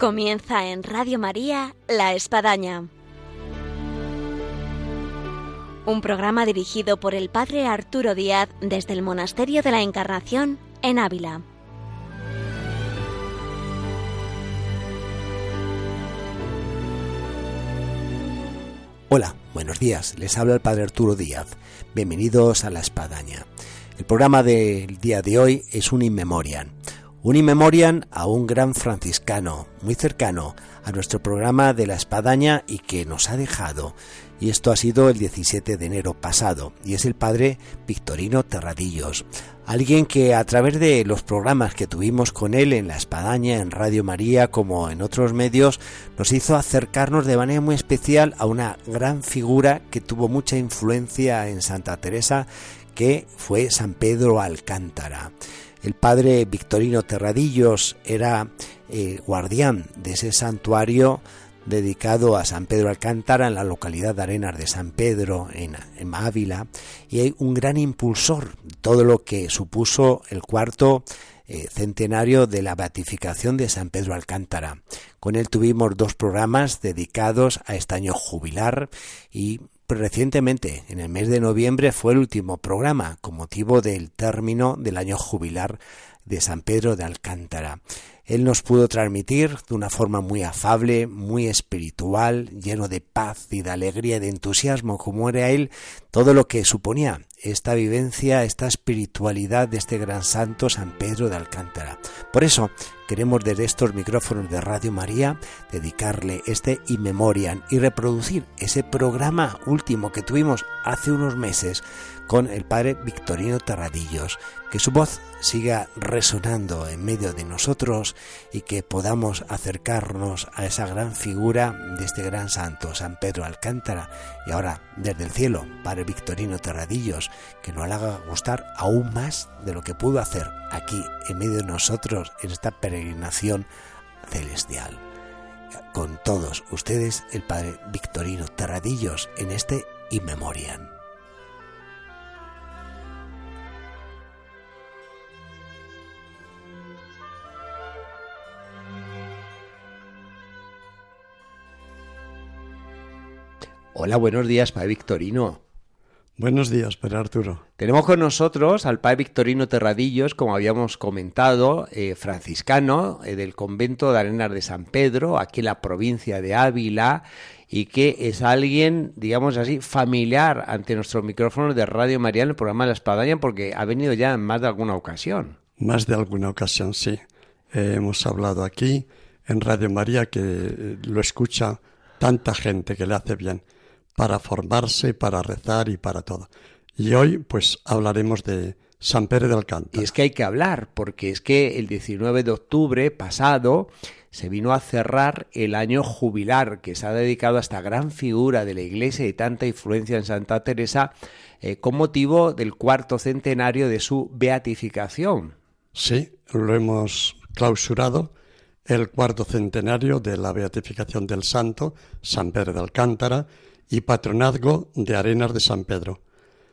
Comienza en Radio María La Espadaña. Un programa dirigido por el Padre Arturo Díaz desde el Monasterio de la Encarnación en Ávila. Hola, buenos días. Les habla el Padre Arturo Díaz. Bienvenidos a La Espadaña. El programa del día de hoy es un inmemorian un inmemorian a un gran franciscano, muy cercano a nuestro programa de la espadaña y que nos ha dejado. Y esto ha sido el 17 de enero pasado, y es el padre Victorino Terradillos, alguien que a través de los programas que tuvimos con él en la espadaña, en Radio María, como en otros medios, nos hizo acercarnos de manera muy especial a una gran figura que tuvo mucha influencia en Santa Teresa, que fue San Pedro Alcántara. El padre Victorino Terradillos era eh, guardián de ese santuario dedicado a San Pedro Alcántara en la localidad de Arenas de San Pedro, en, Ávila, y hay un gran impulsor todo lo que supuso el cuarto eh, centenario de la beatificación de San Pedro Alcántara. Con él tuvimos dos programas dedicados a este año jubilar y Recientemente, en el mes de noviembre, fue el último programa con motivo del término del año jubilar de San Pedro de Alcántara. Él nos pudo transmitir de una forma muy afable, muy espiritual, lleno de paz y de alegría y de entusiasmo, como era él, todo lo que suponía esta vivencia, esta espiritualidad de este gran santo San Pedro de Alcántara. Por eso queremos desde estos micrófonos de Radio María dedicarle este In Memoriam y reproducir ese programa último que tuvimos hace unos meses con el padre Victorino Terradillos, que su voz siga resonando en medio de nosotros y que podamos acercarnos a esa gran figura de este gran santo, San Pedro Alcántara, y ahora desde el cielo, padre Victorino Terradillos, que nos haga gustar aún más de lo que pudo hacer aquí en medio de nosotros en esta peregrinación celestial. Con todos ustedes, el padre Victorino Terradillos en este In Hola, buenos días, Padre Victorino. Buenos días, Padre Arturo. Tenemos con nosotros al Padre Victorino Terradillos, como habíamos comentado, eh, franciscano eh, del convento de Arenas de San Pedro, aquí en la provincia de Ávila, y que es alguien, digamos así, familiar ante nuestros micrófonos de Radio María en el programa La Espadaña, porque ha venido ya en más de alguna ocasión. Más de alguna ocasión, sí. Eh, hemos hablado aquí en Radio María que lo escucha tanta gente que le hace bien para formarse, para rezar y para todo. Y hoy pues hablaremos de San Pedro de Alcántara. Y es que hay que hablar, porque es que el 19 de octubre pasado se vino a cerrar el año jubilar que se ha dedicado a esta gran figura de la Iglesia y tanta influencia en Santa Teresa eh, con motivo del cuarto centenario de su beatificación. Sí, lo hemos clausurado el cuarto centenario de la beatificación del santo, San Pedro de Alcántara, y patronazgo de Arenas de San Pedro.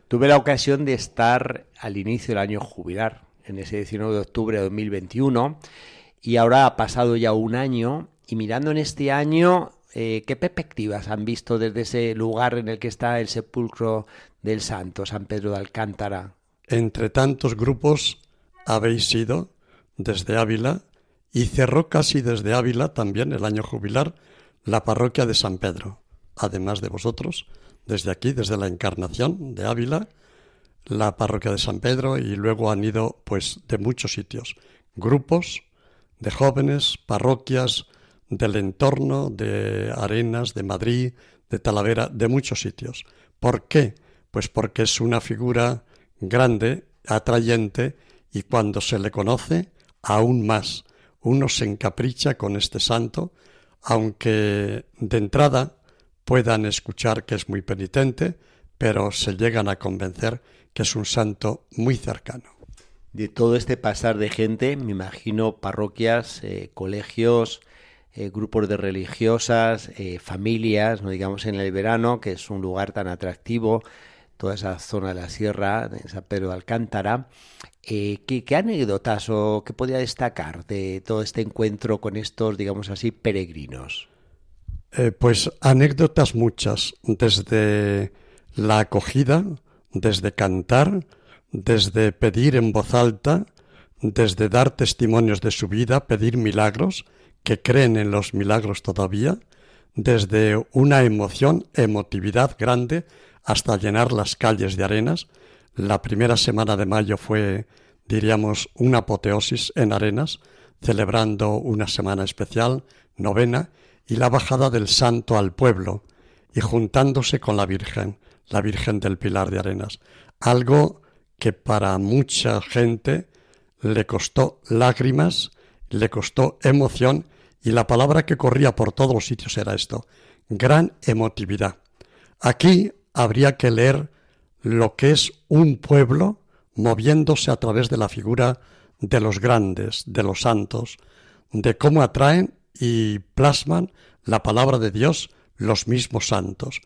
Tuve la ocasión de estar al inicio del año jubilar, en ese 19 de octubre de 2021, y ahora ha pasado ya un año, y mirando en este año, eh, ¿qué perspectivas han visto desde ese lugar en el que está el sepulcro del santo, San Pedro de Alcántara? Entre tantos grupos habéis ido desde Ávila y cerró casi desde Ávila también el año jubilar la parroquia de San Pedro además de vosotros, desde aquí, desde la Encarnación de Ávila, la parroquia de San Pedro y luego han ido pues de muchos sitios, grupos de jóvenes, parroquias del entorno, de Arenas, de Madrid, de Talavera, de muchos sitios. ¿Por qué? Pues porque es una figura grande, atrayente y cuando se le conoce, aún más. Uno se encapricha con este santo, aunque de entrada puedan escuchar que es muy penitente, pero se llegan a convencer que es un santo muy cercano. De todo este pasar de gente, me imagino parroquias, eh, colegios, eh, grupos de religiosas, eh, familias, no digamos en el verano, que es un lugar tan atractivo, toda esa zona de la sierra de San Pedro de Alcántara. Eh, ¿qué, anécdotas o qué podría destacar de todo este encuentro con estos, digamos así, peregrinos? Eh, pues anécdotas muchas, desde la acogida, desde cantar, desde pedir en voz alta, desde dar testimonios de su vida, pedir milagros, que creen en los milagros todavía, desde una emoción, emotividad grande, hasta llenar las calles de arenas. La primera semana de mayo fue, diríamos, una apoteosis en arenas, celebrando una semana especial, novena, y la bajada del santo al pueblo, y juntándose con la Virgen, la Virgen del Pilar de Arenas. Algo que para mucha gente le costó lágrimas, le costó emoción y la palabra que corría por todos los sitios era esto, gran emotividad. Aquí habría que leer lo que es un pueblo moviéndose a través de la figura de los grandes, de los santos, de cómo atraen y plasman la palabra de Dios los mismos santos,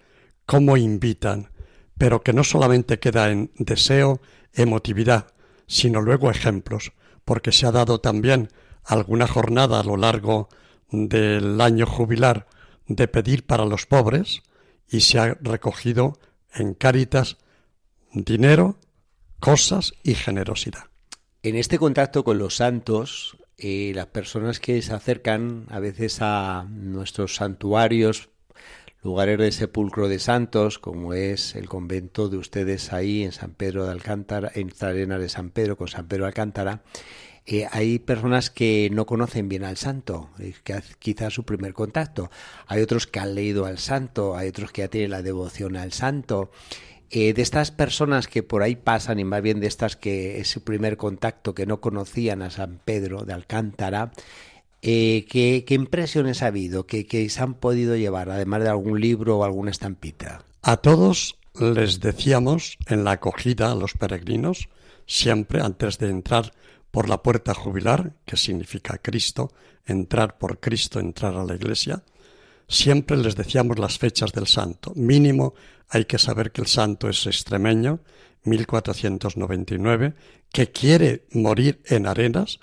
cómo invitan, pero que no solamente queda en deseo, emotividad, sino luego ejemplos, porque se ha dado también alguna jornada a lo largo del año jubilar de pedir para los pobres y se ha recogido en Cáritas dinero, cosas y generosidad. En este contacto con los santos, eh, las personas que se acercan a veces a nuestros santuarios lugares de sepulcro de santos, como es el convento de ustedes ahí en San Pedro de Alcántara, en esta arena de San Pedro con San Pedro de Alcántara, eh, hay personas que no conocen bien al santo, que quizás su primer contacto. Hay otros que han leído al santo, hay otros que ya tienen la devoción al santo. Eh, de estas personas que por ahí pasan, y más bien de estas que es su primer contacto, que no conocían a San Pedro de Alcántara, eh, ¿qué, impresiones ha habido que se han podido llevar, además de algún libro o alguna estampita? A todos les decíamos en la acogida a los peregrinos, siempre antes de entrar por la puerta jubilar, que significa Cristo, entrar por Cristo, entrar a la iglesia, siempre les decíamos las fechas del santo. Mínimo hay que saber que el santo es extremeño, 1499, que quiere morir en arenas,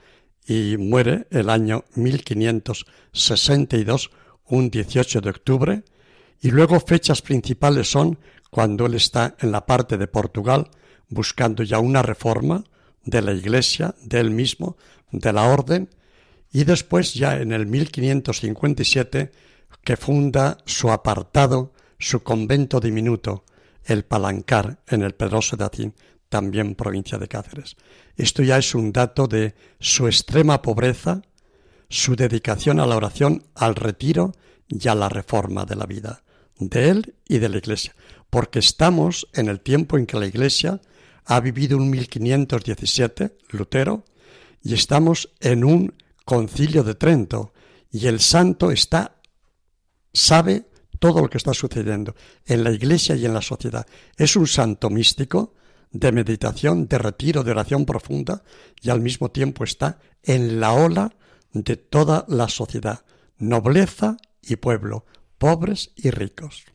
y muere el año 1562, un 18 de octubre, y luego fechas principales son cuando él está en la parte de Portugal buscando ya una reforma de la Iglesia, de él mismo, de la orden, y después ya en el 1557 que funda su apartado, su convento diminuto, el Palancar, en el Pedroso de Atín, también provincia de Cáceres. Esto ya es un dato de su extrema pobreza, su dedicación a la oración, al retiro y a la reforma de la vida, de él y de la Iglesia, porque estamos en el tiempo en que la Iglesia ha vivido un 1517, Lutero, y estamos en un concilio de Trento, y el santo está, sabe todo lo que está sucediendo en la Iglesia y en la sociedad. Es un santo místico, de meditación, de retiro, de oración profunda y al mismo tiempo está en la ola de toda la sociedad, nobleza y pueblo, pobres y ricos.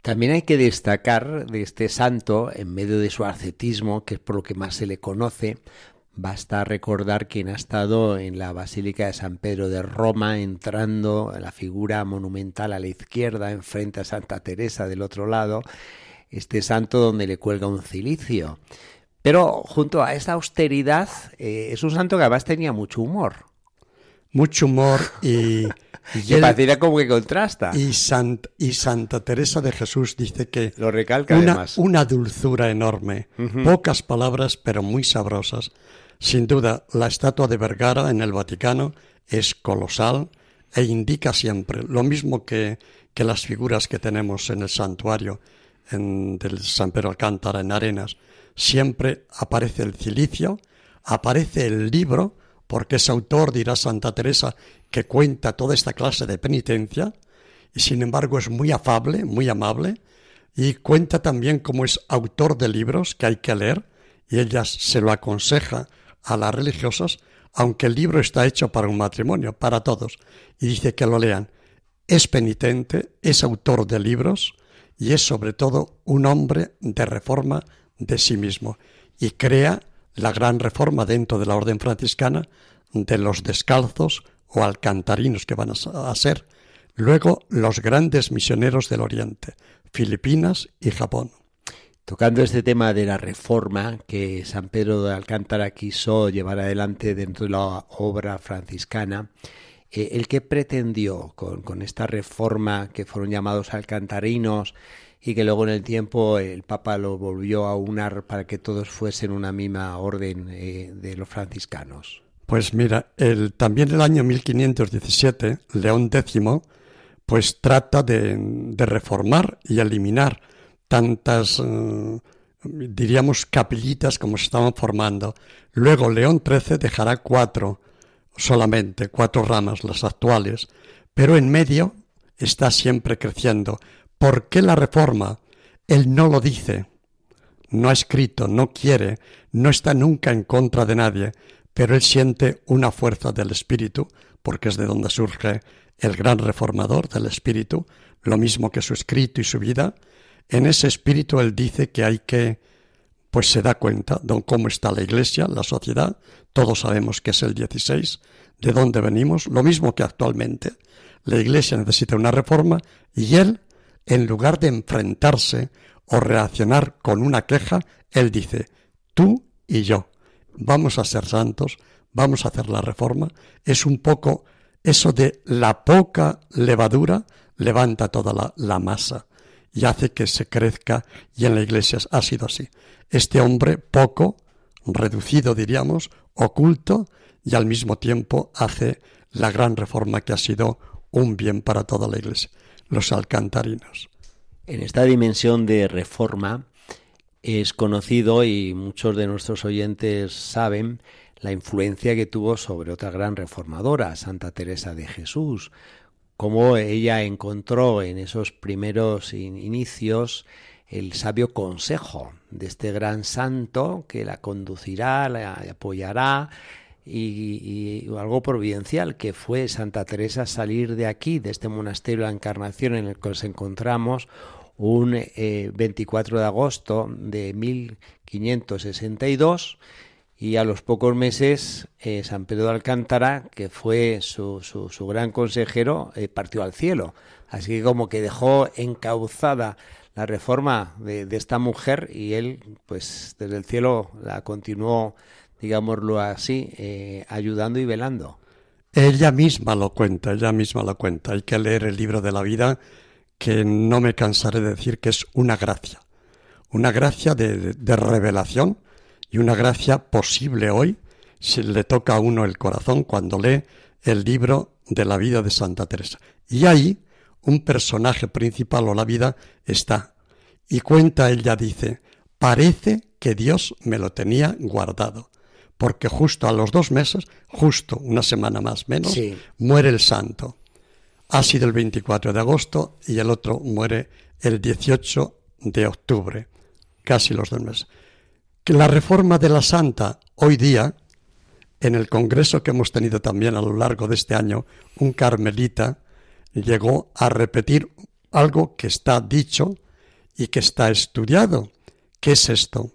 También hay que destacar de este santo, en medio de su ascetismo, que es por lo que más se le conoce, basta recordar quien ha estado en la Basílica de San Pedro de Roma, entrando la figura monumental a la izquierda, enfrente a Santa Teresa del otro lado, este santo donde le cuelga un cilicio. Pero junto a esta austeridad, eh, es un santo que además tenía mucho humor. Mucho humor y... como que contrasta. Y, y, Santa Teresa de Jesús dice que... Lo recalca una, además. Una dulzura enorme. Pocas palabras, pero muy sabrosas. Sin duda, la estatua de Vergara en el Vaticano es colosal e indica siempre lo mismo que, que las figuras que tenemos en el santuario en, del San Pedro Alcántara en Arenas, siempre aparece el cilicio, aparece el libro, porque es autor, dirá Santa Teresa, que cuenta toda esta clase de penitencia, y sin embargo es muy afable, muy amable, y cuenta también cómo es autor de libros que hay que leer, y ella se lo aconseja a las religiosas, aunque el libro está hecho para un matrimonio, para todos, y dice que lo lean. Es penitente, es autor de libros, y es sobre todo un hombre de reforma de sí mismo y crea la gran reforma dentro de la orden franciscana de los descalzos o alcantarinos que van a ser luego los grandes misioneros del Oriente, Filipinas y Japón. Tocando este tema de la reforma que San Pedro de Alcántara quiso llevar adelante dentro de la obra franciscana, eh, el que pretendió con, esta reforma que fueron llamados alcantarinos y que luego en el tiempo el Papa lo volvió a unar para que todos fuesen una misma orden eh, de los franciscanos. Pues mira, también el año 1517, León X, pues trata de, de reformar y eliminar tantas, eh, diríamos, capillitas como se estaban formando. Luego León XIII dejará cuatro solamente, cuatro ramas, las actuales, pero en medio está siempre creciendo. ¿Por qué la reforma? Él no lo dice, no ha escrito, no quiere, no está nunca en contra de nadie, pero él siente una fuerza del espíritu, porque es de donde surge el gran reformador del espíritu, lo mismo que su escrito y su vida, en ese espíritu él dice que hay que, pues se da cuenta de cómo está la iglesia, la sociedad, todos sabemos que es el 16, de dónde venimos, lo mismo que actualmente. La iglesia necesita una reforma y él, en lugar de enfrentarse o reaccionar con una queja, él dice, tú y yo, vamos a ser santos, vamos a hacer la reforma. Es un poco eso de la poca levadura levanta toda la, la masa y hace que se crezca y en la iglesia ha sido así. Este hombre poco, reducido diríamos, oculto y al mismo tiempo hace la gran reforma que ha sido un bien para toda la iglesia, los alcantarinos. En esta dimensión de reforma es conocido y muchos de nuestros oyentes saben la influencia que tuvo sobre otra gran reformadora, Santa Teresa de Jesús, cómo ella encontró en esos primeros inicios el sabio consejo de este gran santo que la conducirá, la apoyará y, algo providencial que fue Santa Teresa salir de aquí, de este monasterio de la Encarnación en el que nos encontramos un 24 eh, de agosto de 1562 y a los pocos meses eh, San Pedro de Alcántara, que fue su, su, gran consejero, eh, partió al cielo. Así que como que dejó encauzada la reforma de, esta mujer y él, pues desde el cielo la continuó, digámoslo así, eh, ayudando y velando. Ella misma lo cuenta, ella misma lo cuenta. Hay que leer el libro de la vida, que no me cansaré de decir que es una gracia, una gracia de, de revelación y una gracia posible hoy si le toca a uno el corazón cuando lee el libro de la vida de Santa Teresa. Y ahí un personaje principal o la vida está. Y cuenta ella, dice, parece que Dios me lo tenía guardado, porque justo a los dos meses, justo una semana más menos, muere el santo. Ha sido el 24 de agosto y el otro muere el 18 de octubre, casi los dos meses que la reforma de la Santa hoy día, en el congreso que hemos tenido también a lo largo de este año, un carmelita llegó a repetir algo que está dicho y que está estudiado. ¿Qué es esto?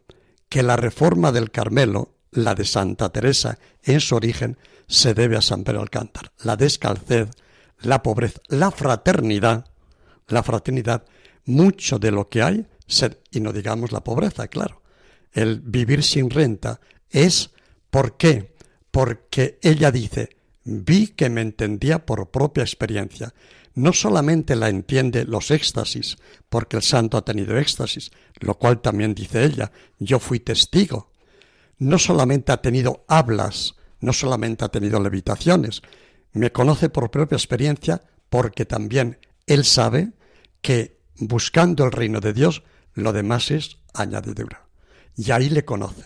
Que la reforma del Carmelo, la de Santa Teresa, en su origen, se debe a San Pedro Alcántara. La descalced, la pobreza, la fraternidad, la fraternidad, mucho de lo que hay, y no digamos la pobreza, claro, el vivir sin renta, es ¿por qué? Porque ella dice, vi que me entendía por propia experiencia. No solamente la entiende los éxtasis, porque el santo ha tenido éxtasis, lo cual también dice ella, yo fui testigo. No solamente ha tenido hablas, no solamente ha tenido levitaciones, me conoce por propia experiencia porque también él sabe que buscando el reino de Dios, lo demás es añadidura y ahí le conoce.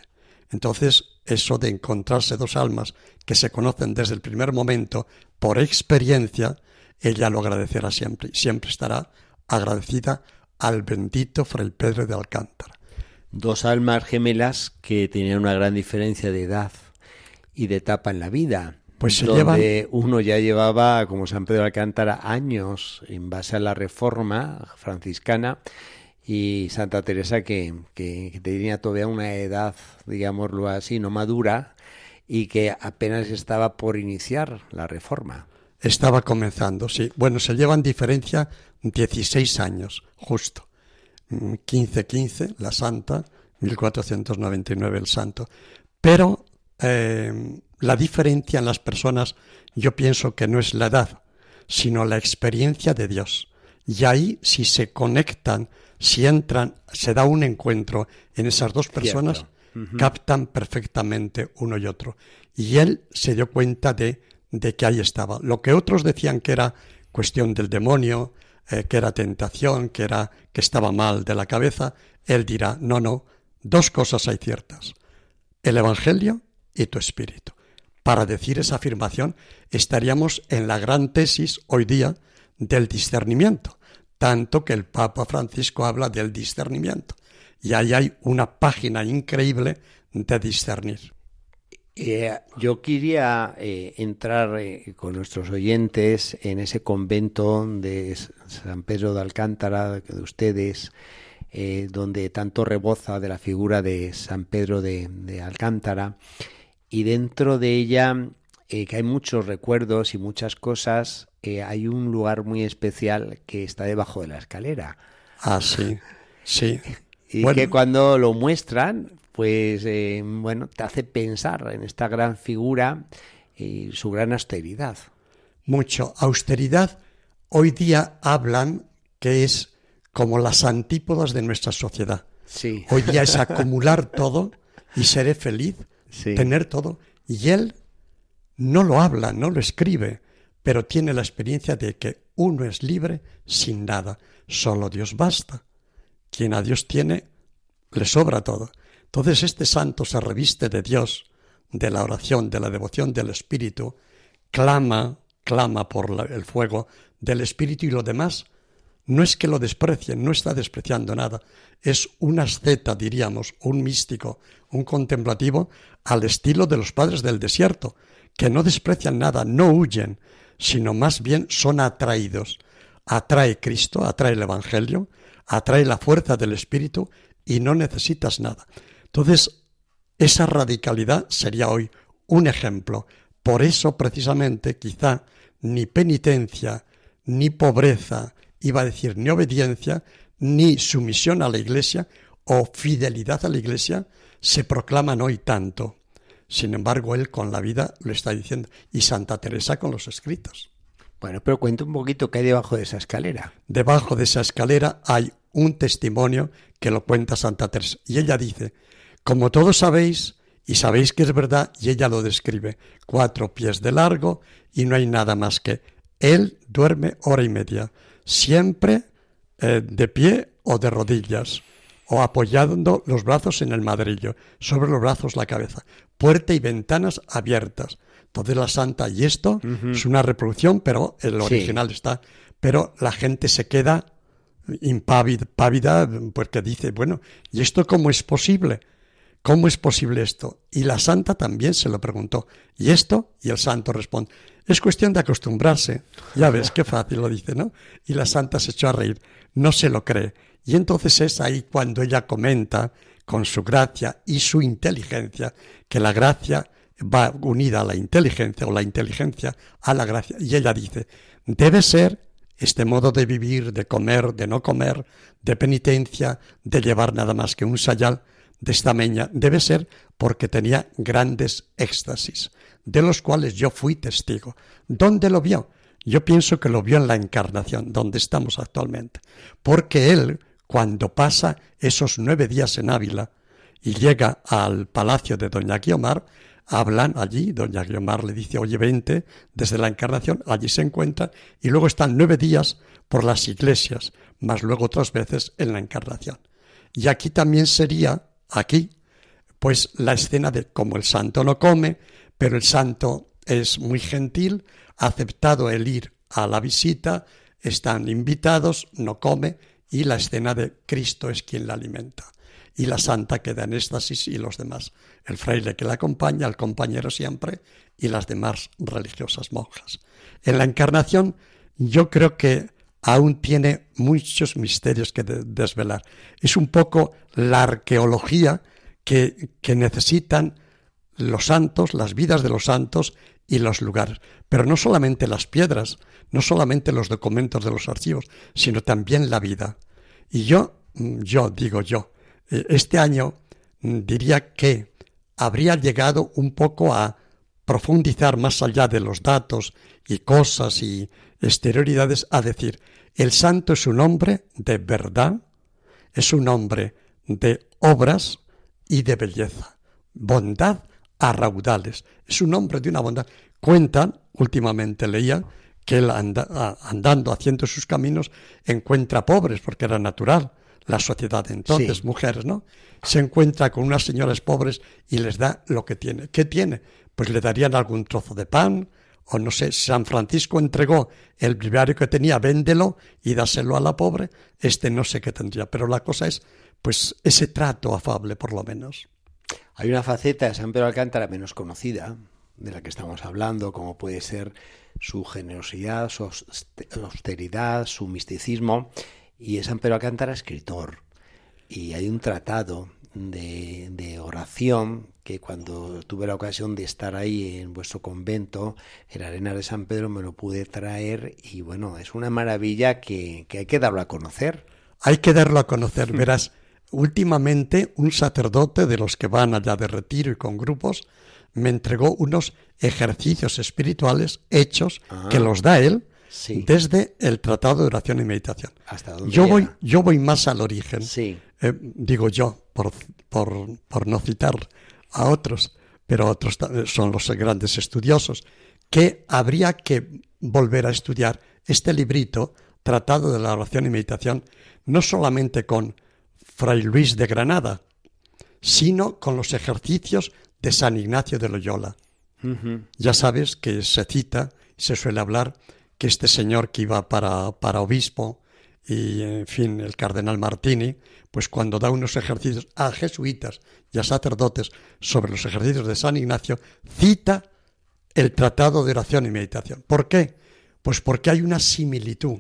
Entonces, eso de encontrarse dos almas que se conocen desde el primer momento por experiencia, ella lo agradecerá siempre y siempre estará agradecida al bendito Fray Pedro de Alcántara. Dos almas gemelas que tenían una gran diferencia de edad y de etapa en la vida. Pues se donde uno ya llevaba, como San Pedro de Alcántara, años en base a la reforma franciscana y Santa Teresa que, que, tenía todavía una edad, digámoslo así, no madura y que apenas estaba por iniciar la reforma. Estaba comenzando, sí. Bueno, se llevan diferencia 16 años, justo. 1515 mm, la santa, 1499 el santo. Pero eh, la diferencia en las personas yo pienso que no es la edad, sino la experiencia de Dios. Y ahí si se conectan, si entran, se da un encuentro en esas dos personas, captan perfectamente uno y otro. Y él se dio cuenta de, de que ahí estaba. Lo que otros decían que era cuestión del demonio, eh, que era tentación, que era que estaba mal de la cabeza, él dirá, no, no, dos cosas hay ciertas, el Evangelio y tu espíritu. Para decir esa afirmación estaríamos en la gran tesis hoy día del discernimiento, tanto que el Papa Francisco habla del discernimiento. Y ahí hay una página increíble de discernir. Eh, yo quería eh, entrar eh, con nuestros oyentes en ese convento de San Pedro de Alcántara, de ustedes, donde tanto reboza de la figura de San Pedro de, de Alcántara, y dentro de ella, que hay muchos recuerdos y muchas cosas, hay un lugar muy especial que está debajo de la escalera. Ah, sí, sí. Y que cuando lo muestran, pues eh, bueno, te hace pensar en esta gran figura y su gran austeridad. Mucho. Austeridad hoy día hablan que es como las antípodas de nuestra sociedad. Sí. Hoy día es acumular todo y seré feliz, tener todo. Y él no lo habla, no lo escribe, pero tiene la experiencia de que uno es libre sin nada. Solo Dios basta. Quien a Dios tiene, le sobra todo. Entonces este santo se reviste de Dios, de la oración, de la devoción del Espíritu, clama, clama por el fuego del Espíritu y lo demás no es que lo desprecien, no está despreciando nada, es un asceta, diríamos, un místico, un contemplativo al estilo de los padres del desierto, que no desprecian nada, no huyen, sino más bien son atraídos. Atrae Cristo, atrae el Evangelio, atrae la fuerza del Espíritu y no necesitas nada. Entonces, esa radicalidad sería hoy un ejemplo. Por eso, precisamente, quizá ni penitencia, ni pobreza, iba a decir, ni obediencia, ni sumisión a la Iglesia o fidelidad a la Iglesia se proclaman hoy tanto. Sin embargo, él con la vida lo está diciendo, y Santa Teresa con los escritos. Bueno, pero cuenta un poquito qué hay debajo de esa escalera. Debajo de esa escalera hay un testimonio que lo cuenta Santa Teresa. Y ella dice, como todos sabéis, y sabéis que es verdad, y ella lo describe, cuatro pies de largo y no hay nada más que él duerme hora y media, siempre eh, de pie o de rodillas, o apoyando los brazos en el madrillo, sobre los brazos la cabeza, puerta y ventanas abiertas. Entonces la santa, y esto es una reproducción, pero el original está, pero la gente se queda impávida porque dice, bueno, ¿y esto cómo es posible? ¿Cómo es posible esto? Y la santa también se lo preguntó. ¿Y esto? Y el santo responde, es cuestión de acostumbrarse. Ya ves, qué fácil lo dice, ¿no? Y la santa se echó a reír, no se lo cree. Y entonces es ahí cuando ella comenta, con su gracia y su inteligencia, que la gracia va unida a la inteligencia o la inteligencia a la gracia. Y ella dice, debe ser este modo de vivir, de comer, de no comer, de penitencia, de llevar nada más que un sayal, de esta meña debe ser porque tenía grandes éxtasis, de los cuales yo fui testigo. ¿Dónde lo vio? Yo pienso que lo vio en la encarnación, donde estamos actualmente, porque él, cuando pasa esos nueve días en Ávila y llega al palacio de doña Guiomar, hablan allí, doña Guiomar le dice, oye, vente desde la encarnación, allí se encuentra, y luego están nueve días por las iglesias, más luego otras veces en la encarnación. Y aquí también sería aquí, pues la escena de cómo el santo no come, pero el santo es muy gentil, ha aceptado el ir a la visita, están invitados, no come, y la escena de Cristo es quien la alimenta. y la santa queda en éxtasis y los demás. El fraile que la acompaña, el compañero siempre y las demás religiosas monjas. En la encarnación yo creo que aún tiene muchos misterios que desvelar. Es un poco la arqueología que, que necesitan los santos, las vidas de los santos y los lugares. Pero no solamente las piedras, no solamente los documentos de los archivos, sino también la vida. Y yo, mm, yo digo yo, eh, este año mm, diría que habría llegado un poco a profundizar más allá de los datos y cosas y exterioridades, a decir, el santo es un hombre de verdad, es un hombre de obras y de belleza, bondad a raudales, es un hombre de una bondad. Cuentan, últimamente leía, que él andando, haciendo sus caminos, encuentra pobres, porque era natural la sociedad entonces, mujeres, ¿no? Se encuentra con unas señoras pobres y les da lo que tiene. ¿Qué tiene? Pues le darían algún trozo de pan, o no sé, San Francisco entregó el breviario que tenía, véndelo y dáselo a la pobre, este no sé qué tendría, pero la cosa es, pues, ese trato afable, por lo menos. Hay una faceta de San Pedro Alcántara menos conocida, de la que estamos hablando, como puede ser su generosidad, su austeridad, su misticismo, y es San Pedro Alcántara escritor. Y hay un tratado de, de, oración que cuando tuve la ocasión de estar ahí en vuestro convento, en Arena de San Pedro, me lo pude traer y bueno, es una maravilla que, que hay que darlo a conocer. Hay que darlo a conocer, verás. Últimamente un sacerdote de los que van allá de retiro y con grupos me entregó unos ejercicios espirituales hechos que ah. los da él desde el Tratado de Oración y Meditación. yo, voy, yo voy más al origen, sí. Eh, digo yo, por, por, por, no citar a otros, pero otros son los grandes estudiosos, que habría que volver a estudiar este librito, Tratado de la Oración y Meditación, no solamente con Fray Luis de Granada, sino con los ejercicios de San Ignacio de Loyola. Ya sabes que se cita, se suele hablar, que este señor que iba para, para obispo y, en fin, el cardenal Martini, pues cuando da unos ejercicios a jesuitas y a sacerdotes sobre los ejercicios de San Ignacio, cita el tratado de oración y meditación. ¿Por qué? Pues porque hay una similitud,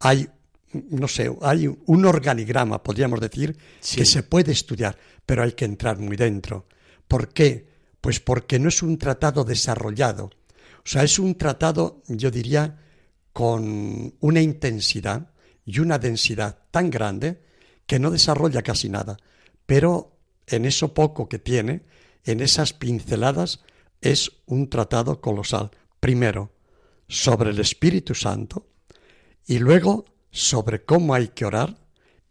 hay, no sé, hay un organigrama, podríamos decir, que se puede estudiar, pero hay que entrar muy dentro. ¿Por qué? Pues porque no es un tratado desarrollado. O sea, es un tratado, yo diría, con una intensidad y una densidad tan grande que no desarrolla casi nada. Pero en eso poco que tiene, en esas pinceladas, es un tratado colosal. Primero, sobre el Espíritu Santo y luego sobre cómo hay que orar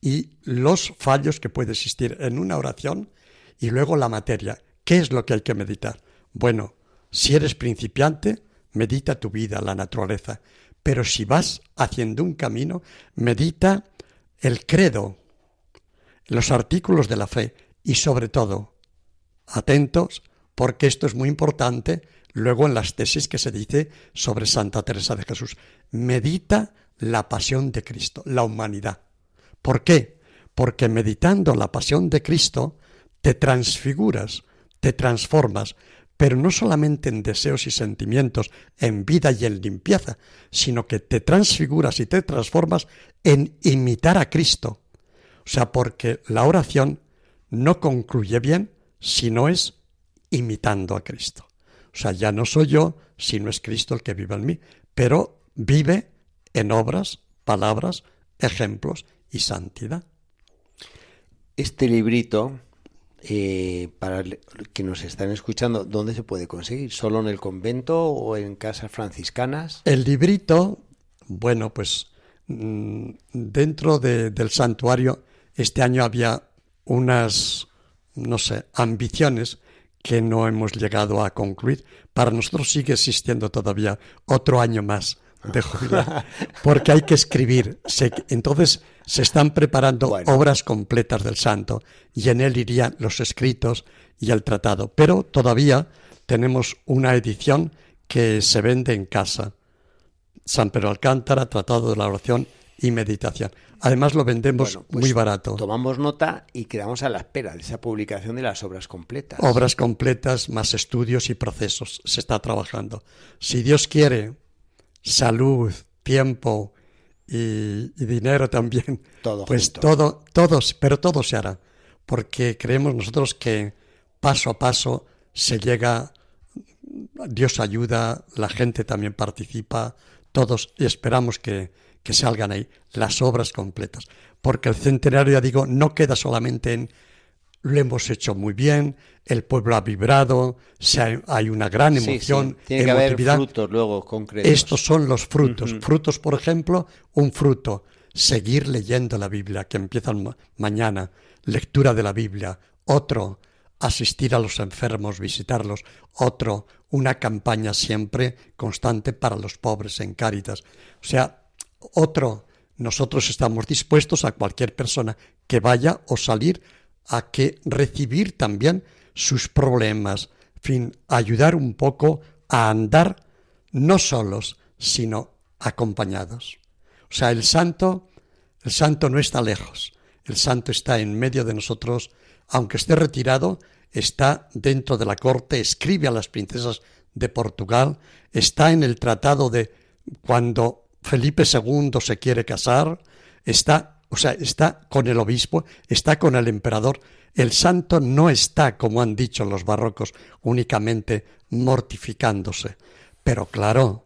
y los fallos que puede existir en una oración y luego la materia. ¿Qué es lo que hay que meditar? Bueno, si eres principiante, medita tu vida, la naturaleza. Pero si vas haciendo un camino, medita el credo, los artículos de la fe y sobre todo, atentos, porque esto es muy importante luego en las tesis que se dice sobre Santa Teresa de Jesús. Medita la pasión de Cristo, la humanidad. ¿Por qué? Porque meditando la pasión de Cristo, te transfiguras, te transformas, pero no solamente en deseos y sentimientos, en vida y en limpieza, sino que te transfiguras y te transformas en imitar a Cristo. O sea, porque la oración no concluye bien si no es imitando a Cristo. O sea, ya no soy yo, sino es Cristo el que vive en mí, pero vive en obras, palabras, ejemplos y santidad. Este librito eh, para que nos están escuchando, ¿dónde se puede conseguir? ¿Solo en el convento o en casas franciscanas? El librito, bueno, pues mm, dentro del santuario este año había unas, no sé, ambiciones que no hemos llegado a concluir. Para nosotros sigue existiendo todavía otro año más de jubilar, porque hay que escribir. entonces se están preparando obras completas del santo y en él irían los escritos y el tratado. Pero todavía tenemos una edición que se vende en casa. San Pedro Alcántara, Tratado de la Oración y meditación. Además lo vendemos Bueno, pues muy barato. Tomamos nota y quedamos a la espera de esa publicación de las obras completas. Obras completas, más estudios y procesos. Se está trabajando. Si Dios quiere, salud, tiempo y, y dinero también, Todo pues junto. todo, todos, pero todo se hará. Porque creemos nosotros que paso a paso se llega, Dios ayuda, la gente también participa, todos, y esperamos que, que salgan ahí las obras completas. Porque el centenario, ya digo, no queda solamente en lo hemos hecho muy bien, el pueblo ha vibrado, se ha- hay una gran Sí, sí, emoción, Tiene que haber emotividad. frutos luego concretos. Estos son los frutos. Frutos, por ejemplo, un fruto, seguir leyendo la Biblia, que empiezan ma- mañana, lectura de la Biblia. Otro, asistir a los enfermos, visitarlos. Otro, una campaña siempre constante para los pobres en Cáritas. O sea, otro, nosotros estamos dispuestos a cualquier persona que vaya o salir a que recibir también sus problemas, fin, ayudar un poco a andar no solos, sino acompañados. O sea, el santo, el santo no está lejos, el santo está en medio de nosotros, aunque esté retirado, está dentro de la corte, escribe a las princesas de Portugal, está en el tratado de cuando Felipe II se quiere casar, está, o sea, está con el obispo, está con el emperador. El santo no está, como han dicho los barrocos, únicamente mortificándose. Pero claro,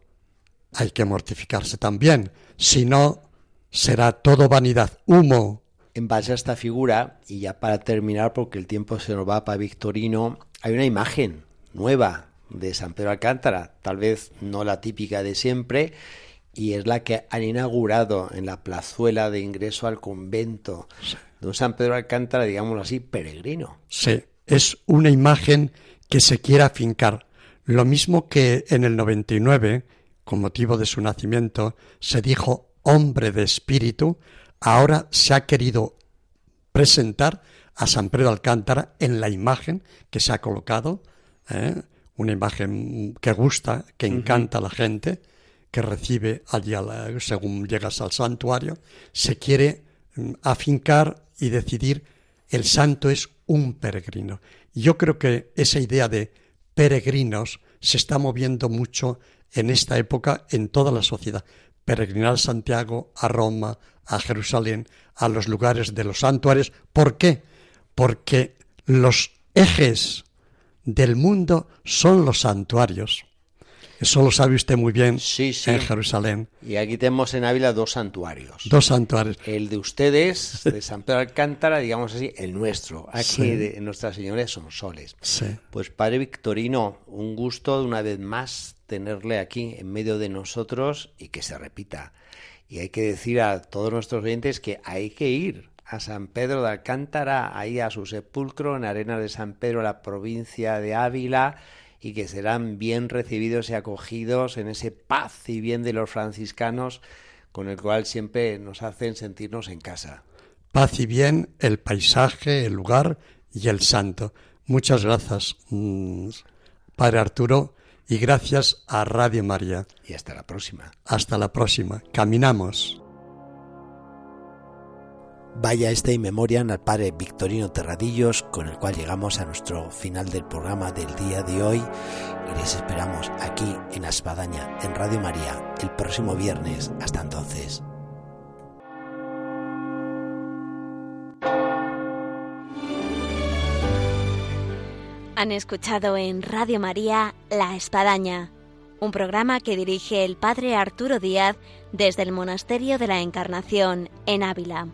hay que mortificarse también, si no será todo vanidad, humo. En base a esta figura, y ya para terminar, porque el tiempo se nos va para Victorino, hay una imagen nueva de San Pedro Alcántara, tal vez no la típica de siempre, y es la que han inaugurado en la plazuela de ingreso al convento de un San Pedro Alcántara, digámoslo así, peregrino. Sí, es una imagen que se quiere afincar. Lo mismo que en el 99, con motivo de su nacimiento, se dijo hombre de espíritu, ahora se ha querido presentar a San Pedro Alcántara en la imagen que se ha colocado, ¿eh? una imagen que gusta, que encanta a la gente, que recibe allí, la- según llegas al santuario, se quiere mm, afincar y decidir el santo es un peregrino. Yo creo que esa idea de peregrinos se está moviendo mucho en esta época en toda la sociedad. Peregrinar a Santiago, a Roma, a Jerusalén, a los lugares de los santuarios. ¿Por qué? Porque los ejes del mundo son los santuarios. Eso lo sabe usted muy bien Sí, sí. en Jerusalén. Y aquí tenemos en Ávila dos santuarios. Dos santuarios. El de ustedes, de San Pedro Alcántara, digamos así, el nuestro. Aquí Sí. de Nuestra Señora son soles. Pues Padre Victorino, un gusto de una vez más tenerle aquí en medio de nosotros y que se repita. Y hay que decir a todos nuestros oyentes que hay que ir a San Pedro de Alcántara, ahí a su sepulcro en Arena de San Pedro, la provincia de Ávila, y que serán bien recibidos y acogidos en ese paz y bien de los franciscanos, con el cual siempre nos hacen sentirnos en casa. Paz y bien, el paisaje, el lugar y el santo. Muchas gracias, mm, Padre Arturo, y gracias a Radio María. Y hasta la próxima. Hasta la próxima. Caminamos. Vaya esta inmemorian al padre Victorino Terradillos, con el cual llegamos a nuestro final del programa del día de hoy. Y les esperamos aquí en La Espadaña, en Radio María, el próximo viernes. Hasta entonces. Han escuchado en Radio María La Espadaña, un programa que dirige el padre Arturo Díaz desde el Monasterio de la Encarnación en Ávila.